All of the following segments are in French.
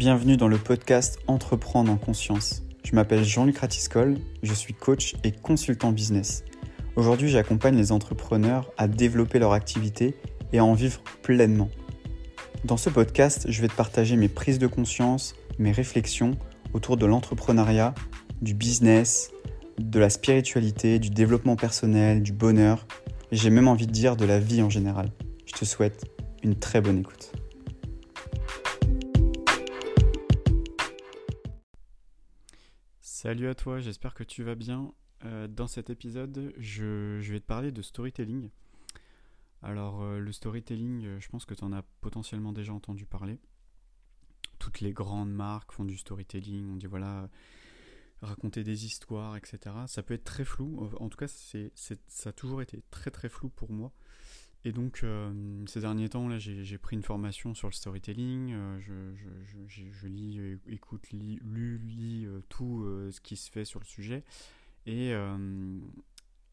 Bienvenue dans le podcast Entreprendre en conscience. Je m'appelle Jean-Luc Ratiscol, je suis coach et consultant business. Aujourd'hui, j'accompagne les entrepreneurs à développer leur activité et à en vivre pleinement. Dans ce podcast, je vais te partager mes prises de conscience, mes réflexions autour de l'entrepreneuriat, du business, de la spiritualité, du développement personnel, du bonheur, et j'ai même envie de dire de la vie en général. Je te souhaite une très bonne écoute. Salut à toi, j'espère que tu vas bien. Euh, dans cet épisode, je, vais te parler de storytelling. Alors euh, le storytelling, euh, je pense que tu en as potentiellement déjà entendu parler. Toutes les grandes marques font du storytelling, on dit voilà, raconter des histoires, etc. Ça peut être très flou, en tout cas ça a toujours été très très flou pour moi. Et donc, euh, ces derniers temps, là, j'ai pris une formation sur le storytelling. Euh, je, lis, écoute, lis, lis euh, tout ce qui se fait sur le sujet. Et,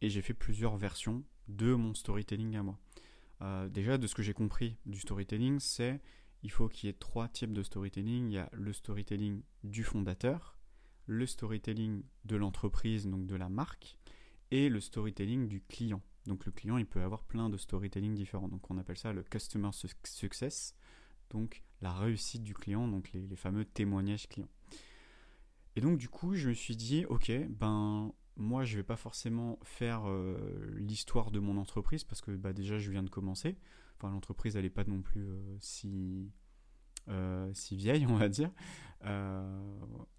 et j'ai fait plusieurs versions de mon storytelling à moi. déjà, de ce que j'ai compris du storytelling, c'est il faut qu'il y ait trois types de storytelling. Il y a le storytelling du fondateur, le storytelling de l'entreprise, donc de la marque, et le storytelling du client. Donc le client, il peut avoir plein de storytelling différents. Donc on appelle ça le customer success, donc la réussite du client, donc les, fameux témoignages clients. Et donc du coup, je me suis dit, ok, ben moi je vais pas forcément faire euh, l'histoire de mon entreprise parce que bah, déjà je viens de commencer. Enfin l'entreprise elle n'est pas non plus euh, si euh, si vieille, on va dire.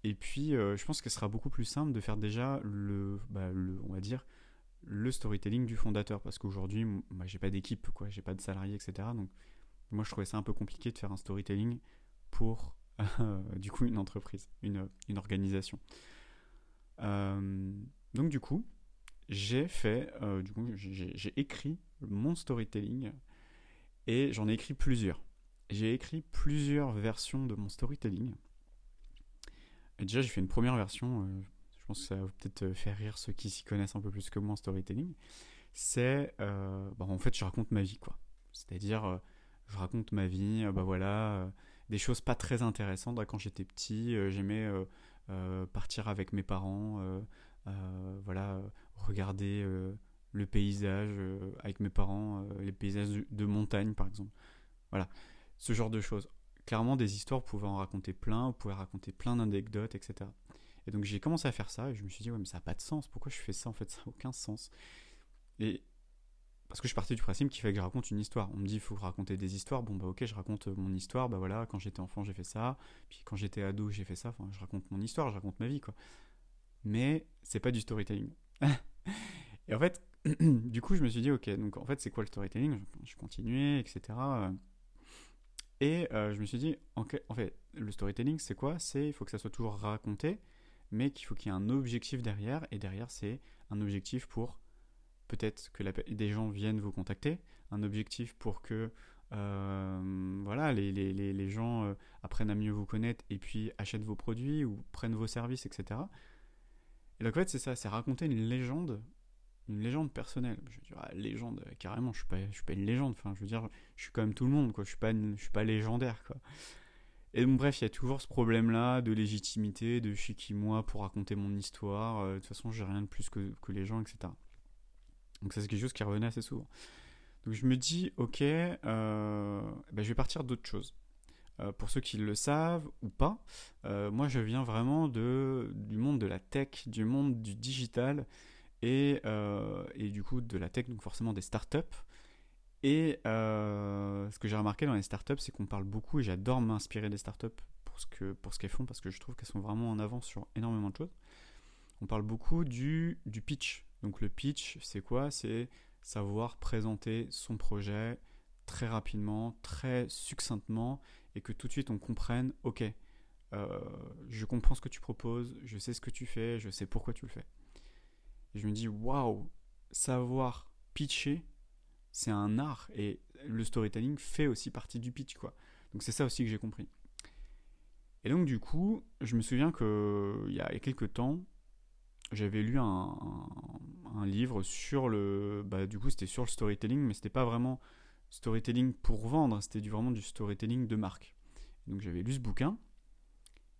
et puis, je pense que ce sera beaucoup plus simple de faire déjà le, bah, le on va dire, le storytelling du fondateur parce qu'aujourd'hui moi j'ai pas d'équipe quoi j'ai pas de salariés etc donc moi je trouvais ça un peu compliqué de faire un storytelling pour du coup une entreprise une, organisation. Euh, donc du coup j'ai fait euh, du coup j'ai écrit mon storytelling et j'en ai écrit plusieurs. J'ai écrit plusieurs versions de mon storytelling. Et déjà j'ai fait une première version euh, je pense que ça va peut-être euh, faire rire ceux qui s'y connaissent un peu plus que moi en storytelling, c'est, euh, bah, en fait, je raconte ma vie, quoi. C'est-à-dire, euh, je raconte ma vie, bah voilà, des choses pas très intéressantes. Quand j'étais petit, j'aimais partir avec mes parents, voilà, regarder le paysage avec mes parents, les paysages de montagne, par exemple. Voilà, ce genre de choses. Clairement, des histoires, vous pouvez en raconter plein, vous pouvez raconter plein d'anecdotes, etc. Et donc j'ai commencé à faire ça et je me suis dit, ouais, mais ça n'a pas de sens. Pourquoi je fais ça En fait, ça n'a aucun sens. Et parce que je partais du principe qu'il fallait que je raconte une histoire. On me dit, il faut raconter des histoires. Bon, bah ok, je raconte mon histoire. Bah voilà, quand j'étais enfant, j'ai fait ça. Puis quand j'étais ado, j'ai fait ça. Enfin, je raconte mon histoire, je raconte ma vie, quoi. Mais c'est pas du storytelling. et en fait, du coup, je me suis dit, ok, donc en fait, c'est quoi le storytelling? Je continuais, etc. Et euh, je me suis dit, en fait, le storytelling, c'est quoi? C'est, il faut que ça soit toujours raconté mais qu'il faut qu'il y ait un objectif derrière, et derrière c'est un objectif pour peut-être que des gens viennent vous contacter, un objectif pour que euh, voilà, les, les, les, gens euh, apprennent à mieux vous connaître et puis achètent vos produits ou prennent vos services, etc. Et donc en fait c'est ça, c'est raconter une légende, une légende personnelle. Je veux dire, ah, légende, carrément, je suis suis pas une légende. Enfin, je veux dire, je suis quand même tout le monde, quoi. Je suis suis pas légendaire, quoi. Et donc bref, il y a toujours ce problème-là de légitimité, de je suis qui moi pour raconter mon histoire. Euh, de toute façon, j'ai rien de plus que, les gens, etc. Donc ça c'est quelque chose qui revenait assez souvent. Donc je me dis, ok, ben, je vais partir d'autre chose. Euh, pour ceux qui le savent ou pas, moi je viens vraiment de, du monde de la tech, du monde du digital et, et du coup de la tech, donc forcément des startups. Et euh, ce que j'ai remarqué dans les startups, c'est qu'on parle beaucoup, et j'adore m'inspirer des startups pour ce qu'elles font, parce que je trouve qu'elles sont vraiment en avance sur énormément de choses. On parle beaucoup du, du pitch. Donc le pitch, c'est quoi? C'est savoir présenter son projet très rapidement, très succinctement, et que tout de suite on comprenne, ok, euh, je comprends ce que tu proposes, je sais ce que tu fais, je sais pourquoi tu le fais. Et je me dis, waouh, savoir pitcher, c'est un art et le storytelling fait aussi partie du pitch quoi. Donc c'est ça aussi que j'ai compris. Et donc du coup, je me souviens que il y a quelques temps, j'avais lu un, livre sur le, bah, du coup c'était sur le storytelling, mais c'était pas vraiment storytelling pour vendre, c'était vraiment du storytelling de marque. Donc j'avais lu ce bouquin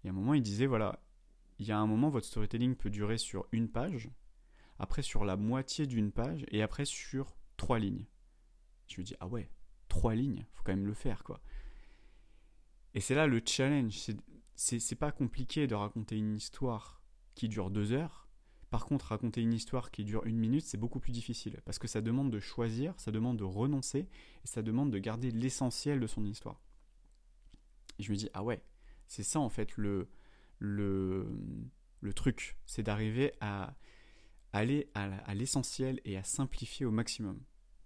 Et à un moment, il disait, voilà, il y a un moment, votre storytelling peut durer sur une page, après sur la moitié d'une page, et après sur trois lignes. Je me dis, ah ouais, trois lignes, faut quand même le faire, quoi. Et c'est là le challenge. C'est pas compliqué de raconter une histoire qui dure deux heures. Par contre, raconter une histoire qui dure une minute, c'est beaucoup plus difficile. Parce que ça demande de choisir, ça demande de renoncer, et ça demande de garder l'essentiel de son histoire. Et je me dis, ah ouais, c'est ça en fait le, le, le truc. C'est d'arriver à aller à l'essentiel et à simplifier au maximum.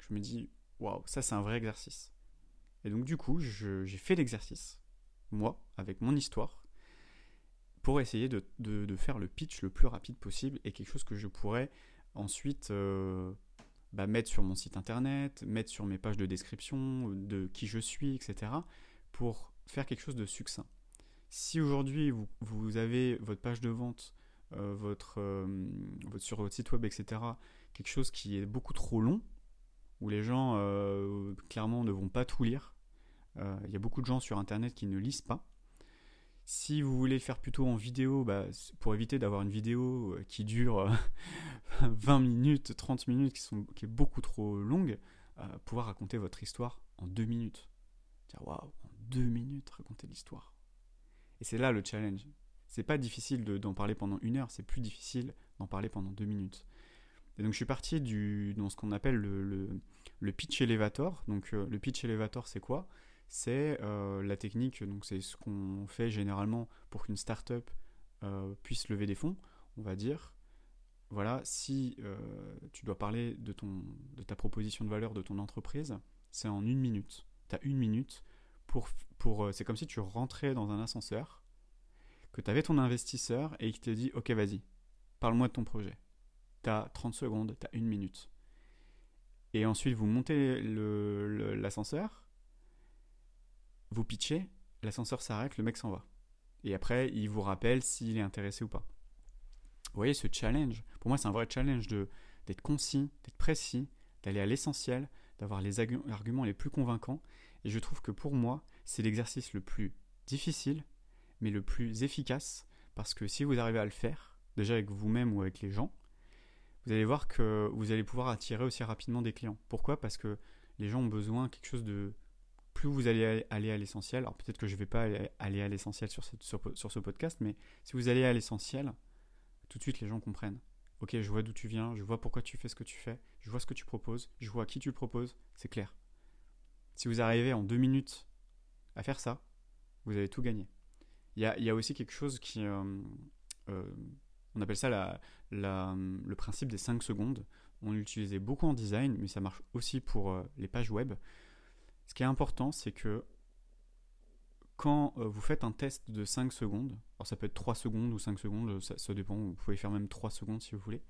Je me dis, waouh, ça c'est un vrai exercice. Et donc du coup, j'ai fait l'exercice, moi, avec mon histoire, pour essayer de, faire le pitch le plus rapide possible et quelque chose que je pourrais ensuite euh, bah, mettre sur mon site internet, mettre sur mes pages de description, de qui je suis, etc. pour faire quelque chose de succinct. Si aujourd'hui vous, avez votre page de vente, euh, euh, votre, sur votre site web, etc., quelque chose qui est beaucoup trop long, où les gens euh, clairement ne vont pas tout lire. Euh, il y a beaucoup de gens sur Internet qui ne lisent pas. Si vous voulez faire plutôt en vidéo, bah, pour éviter d'avoir une vidéo euh, qui dure 20 minutes, 30 minutes, qui, sont, est beaucoup trop longue, pouvoir raconter votre histoire en deux minutes. Waouh, en deux minutes, raconter l'histoire. Et c'est là le challenge. C'est pas difficile d'en parler pendant une heure, c'est plus difficile d'en parler pendant deux minutes. Et donc je suis parti dans ce qu'on appelle le, pitch elevator. Donc euh, le pitch elevator, c'est quoi? C'est euh, la technique, donc c'est ce qu'on fait généralement pour qu'une startup euh, puisse lever des fonds, on va dire. Voilà, si tu dois parler de, ta proposition de valeur de ton entreprise, c'est en une minute. Tu as une minute pour. pour c'est comme si tu rentrais dans un ascenseur, que tu avais ton investisseur et qu'il te dit Ok, vas-y, parle-moi de ton projet t'as 30 secondes, t'as une minute. Et ensuite, vous montez l'ascenseur, vous pitchez, l'ascenseur s'arrête, le mec s'en va. Et après, il vous rappelle s'il est intéressé ou pas. Vous voyez, ce challenge, pour moi, c'est un vrai challenge d'être concis, d'être précis, d'aller à l'essentiel, d'avoir les arguments les plus convaincants. Et je trouve que pour moi, c'est l'exercice le plus difficile, mais le plus efficace, parce que si vous arrivez à le faire, déjà avec vous-même ou avec les gens, vous allez voir que vous allez pouvoir attirer aussi rapidement des clients. Pourquoi? Parce que les gens ont besoin de quelque chose de... Plus vous allez aller à l'essentiel, alors peut-être que je ne vais pas aller à l'essentiel sur, ce podcast, mais si vous allez à l'essentiel, tout de suite les gens comprennent. Ok, je vois d'où tu viens, je vois pourquoi tu fais ce que tu fais, je vois ce que tu proposes, je vois à qui tu le proposes, c'est clair. Si vous arrivez en deux minutes à faire ça, vous avez tout gagné. Il y a, y a, aussi quelque chose qui... Euh, euh, on appelle ça le principe des 5 secondes. On l'utilisait beaucoup en design, mais ça marche aussi pour euh, les pages web. Ce qui est important, c'est que quand euh, vous faites un test de 5 secondes, alors ça peut être 3 secondes ou 5 secondes, ça, dépend, vous pouvez faire même 3 secondes si vous voulez,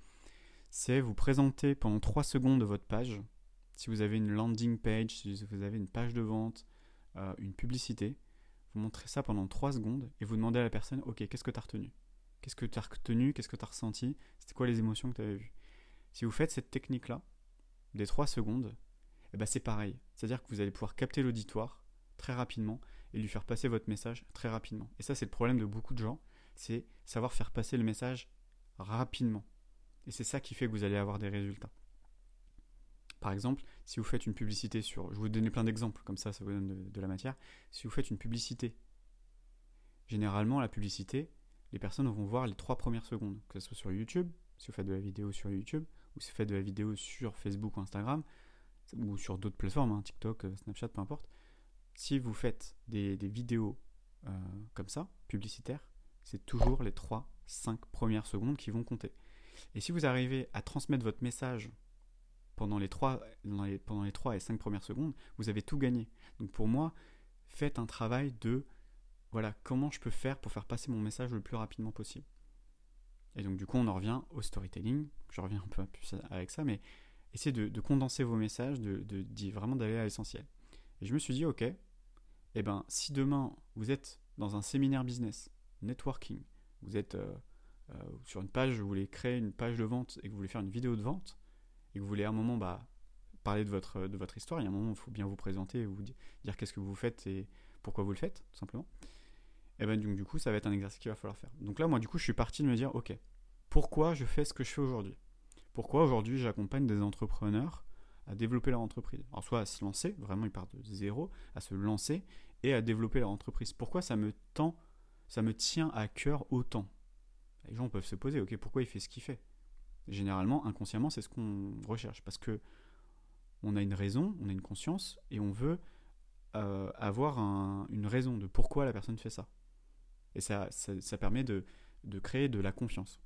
c'est vous présenter pendant 3 secondes votre page. Si vous avez une landing page, si vous avez une page de vente, euh, une publicité, vous montrez ça pendant 3 secondes et vous demandez à la personne, ok, qu'est-ce que tu as retenu? Qu'est-ce que tu as retenu? Qu'est-ce que tu as ressenti? C'était quoi les émotions que tu avais vues? Si vous faites cette technique-là, des 3 secondes, eh ben c'est pareil. C'est-à-dire que vous allez pouvoir capter l'auditoire très rapidement et lui faire passer votre message très rapidement. Et ça, c'est le problème de beaucoup de gens, c'est savoir faire passer le message rapidement. Et c'est ça qui fait que vous allez avoir des résultats. Par exemple, si vous faites une publicité sur... Je vous donner plein d'exemples, comme ça, ça vous donne de la matière. Si vous faites une publicité, généralement, la publicité, les personnes vont voir les trois premières secondes, que ce soit sur YouTube, si vous faites de la vidéo sur YouTube, ou si vous faites de la vidéo sur Facebook ou Instagram, ou sur d'autres plateformes, hein, TikTok, euh, Snapchat, peu importe. Si vous faites des, vidéos euh, comme ça, publicitaires, c'est toujours les 3-5 premières secondes qui vont compter. Et si vous arrivez à transmettre votre message pendant les 3, pendant les 3 et 5 premières secondes, vous avez tout gagné. Donc pour moi, faites un travail de voilà, comment je peux faire pour faire passer mon message le plus rapidement possible. Et donc du coup, on en revient au storytelling. Je reviens un peu plus avec ça, mais essayez de, condenser vos messages, de, vraiment d'aller à l'essentiel. Et je me suis dit, ok, eh ben, si demain vous êtes dans un séminaire business, networking, vous êtes euh, euh, sur une page, vous voulez créer une page de vente et que vous voulez faire une vidéo de vente, et que vous voulez à un moment bah, parler de votre, de votre histoire, il y a un moment où il faut bien vous présenter, vous dire qu'est-ce que vous faites et pourquoi vous le faites, tout simplement et ben donc, du coup, ça va être un exercice qu'il va falloir faire. Donc là, moi, du coup, je suis parti de me dire, ok, pourquoi je fais ce que je fais aujourd'hui? Pourquoi aujourd'hui j'accompagne des entrepreneurs à développer leur entreprise? Alors soit à se lancer, vraiment ils partent de zéro, à se lancer et à développer leur entreprise. Pourquoi ça me tend, ça me tient à cœur autant? Les gens peuvent se poser, ok, pourquoi il fait ce qu'il fait? Généralement, inconsciemment, c'est ce qu'on recherche parce que on a une raison, on a une conscience et on veut euh, avoir une raison de pourquoi la personne fait ça. Et ça, ça, permet de, créer de la confiance.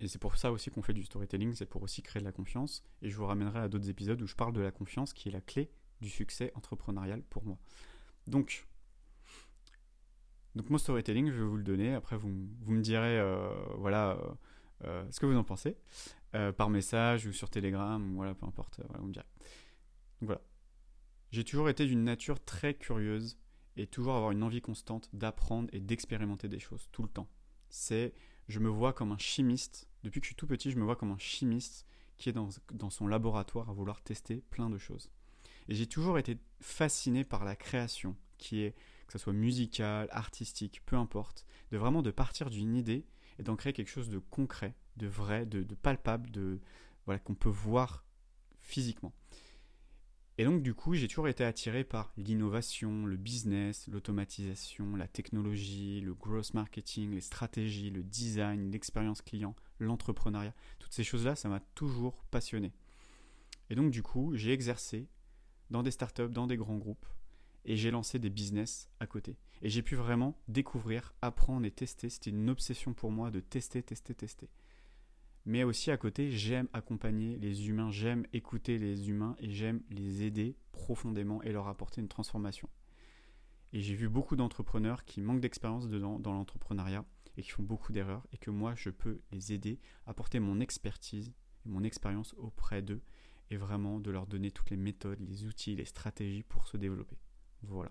Et c'est pour ça aussi qu'on fait du storytelling, c'est pour aussi créer de la confiance. Et je vous ramènerai à d'autres épisodes où je parle de la confiance qui est la clé du succès entrepreneurial pour moi. Donc, donc mon storytelling, je vais vous le donner. Après, vous, vous me direz, euh, voilà, euh, ce que vous en pensez, par message ou sur Telegram, voilà, peu importe, vous me direz. Voilà. J'ai toujours été d'une nature très curieuse et toujours avoir une envie constante d'apprendre et d'expérimenter des choses tout le temps. C'est, je me vois comme un chimiste, depuis que je suis tout petit, je me vois comme un chimiste qui est dans, dans son laboratoire à vouloir tester plein de choses. Et j'ai toujours été fasciné par la création, qui est, que ce soit musicale, artistique, peu importe, de vraiment de partir d'une idée et d'en créer quelque chose de concret, de vrai, de, de palpable, de voilà qu'on peut voir physiquement. Et donc du coup, j'ai toujours été attiré par l'innovation, le business, l'automatisation, la technologie, le growth marketing, les stratégies, le design, l'expérience client, l'entrepreneuriat. Toutes ces choses-là, ça m'a toujours passionné. Et donc du coup, j'ai exercé dans des startups, dans des grands groupes, et j'ai lancé des business à côté. Et j'ai pu vraiment découvrir, apprendre et tester. C'était une obsession pour moi de tester, tester, tester mais aussi à côté, j'aime accompagner les humains, j'aime écouter les humains et j'aime les aider profondément et leur apporter une transformation. Et j'ai vu beaucoup d'entrepreneurs qui manquent d'expérience dans l'entrepreneuriat et qui font beaucoup d'erreurs et que moi je peux les aider, apporter mon expertise et mon expérience auprès d'eux et vraiment de leur donner toutes les méthodes, les outils, les stratégies pour se développer. Voilà.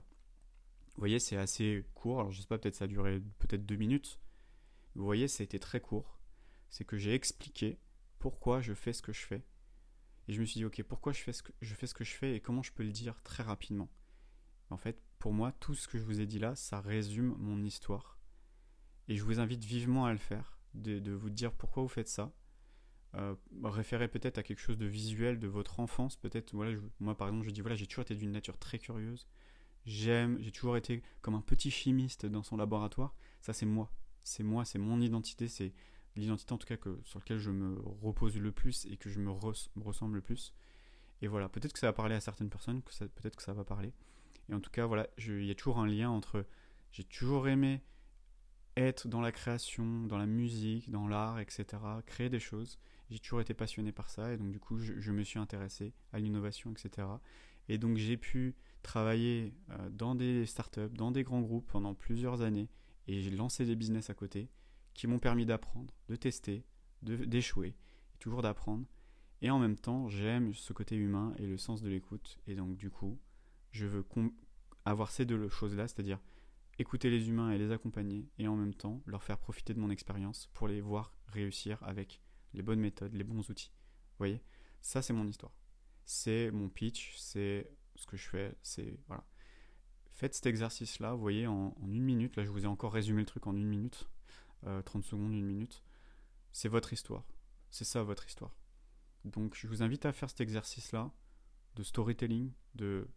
Vous voyez, c'est assez court. Alors je sais pas, peut-être ça a duré peut-être deux minutes. Vous voyez, ça a été très court c'est que j'ai expliqué pourquoi je fais ce que je fais. Et je me suis dit, ok, pourquoi je fais, ce que, je fais ce que je fais et comment je peux le dire très rapidement. En fait, pour moi, tout ce que je vous ai dit là, ça résume mon histoire. Et je vous invite vivement à le faire, de, vous dire pourquoi vous faites ça. Euh, référer peut-être à quelque chose de visuel de votre enfance. Peut-être, voilà, moi par exemple, je dis, voilà, j'ai toujours été d'une nature très curieuse. J'aime, j'ai toujours été comme un petit chimiste dans son laboratoire. Ça, c'est moi. C'est moi, c'est mon identité, c'est l'identité en tout cas que, sur laquelle je me repose le plus et que je me, ressemble le plus. Et voilà, peut-être que ça va parler à certaines personnes, peut-être que ça va parler. Et en tout cas, voilà, il y a toujours un lien entre j'ai toujours aimé être dans la création, dans la musique, dans l'art, etc., créer des choses. J'ai toujours été passionné par ça et donc du coup, je, me suis intéressé à l'innovation, etc. Et donc j'ai pu travailler euh, dans des startups, dans des grands groupes pendant plusieurs années et j'ai lancé des business à côté qui m'ont permis d'apprendre, de tester, d'échouer, toujours d'apprendre. Et en même temps, j'aime ce côté humain et le sens de l'écoute. Et donc, du coup, je veux avoir ces deux choses-là, c'est-à-dire écouter les humains et les accompagner, et en même temps leur faire profiter de mon expérience pour les voir réussir avec les bonnes méthodes, les bons outils. Vous voyez? Ça, c'est mon histoire. C'est mon pitch, c'est ce que je fais, c'est. Voilà. Faites cet exercice-là, vous voyez, en, en, une minute. Là, je vous ai encore résumé le truc en une minute. 30 euh, secondes, une minute. C'est votre histoire. C'est ça votre histoire. Donc je vous invite à faire cet exercice-là de storytelling, de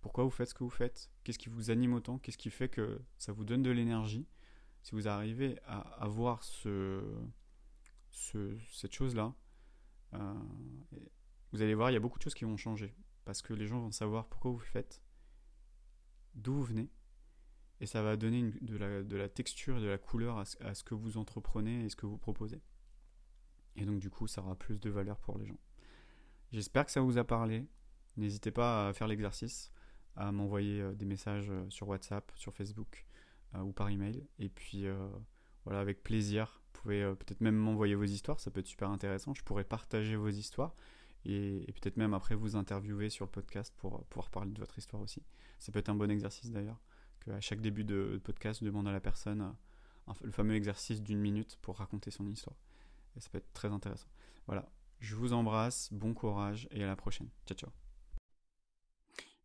pourquoi vous faites ce que vous faites, qu'est-ce qui vous anime autant, qu'est-ce qui fait que ça vous donne de l'énergie. Si vous arrivez à avoir ce, cette chose-là, euh, vous allez voir, il y a beaucoup de choses qui vont changer. Parce que les gens vont savoir pourquoi vous faites, d'où vous venez, et ça va donner de, la, texture et de la couleur à ce, que vous entreprenez et ce que vous proposez. Et donc du coup, ça aura plus de valeur pour les gens. J'espère que ça vous a parlé. N'hésitez pas à faire l'exercice, à m'envoyer euh, des messages euh, sur WhatsApp, sur Facebook euh, ou par email. Et puis voilà, avec plaisir, vous pouvez peut-être même m'envoyer vos histoires, ça peut être super intéressant. Je pourrais partager vos histoires et, et peut-être même après vous interviewer sur le podcast pour pouvoir parler de votre histoire aussi. Ça peut être un bon exercice d'ailleurs à chaque début de podcast, demande à la personne euh, le fameux exercice d'une minute pour raconter son histoire. Et ça peut être très intéressant. Voilà, je vous embrasse, bon courage et à la prochaine. Ciao ciao.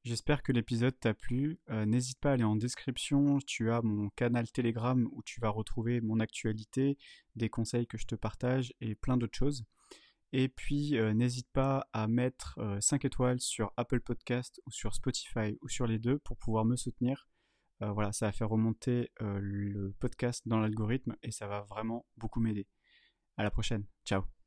J'espère que l'épisode t'a plu. Euh, n'hésite pas à aller en description. Tu as mon canal Telegram où tu vas retrouver mon actualité, des conseils que je te partage et plein d'autres choses. Et puis euh, n'hésite pas à mettre 5 étoiles sur Apple Podcast ou sur Spotify ou sur les deux pour pouvoir me soutenir. Voilà, ça va faire remonter le podcast dans l'algorithme et ça va vraiment beaucoup m'aider. À la prochaine. Ciao.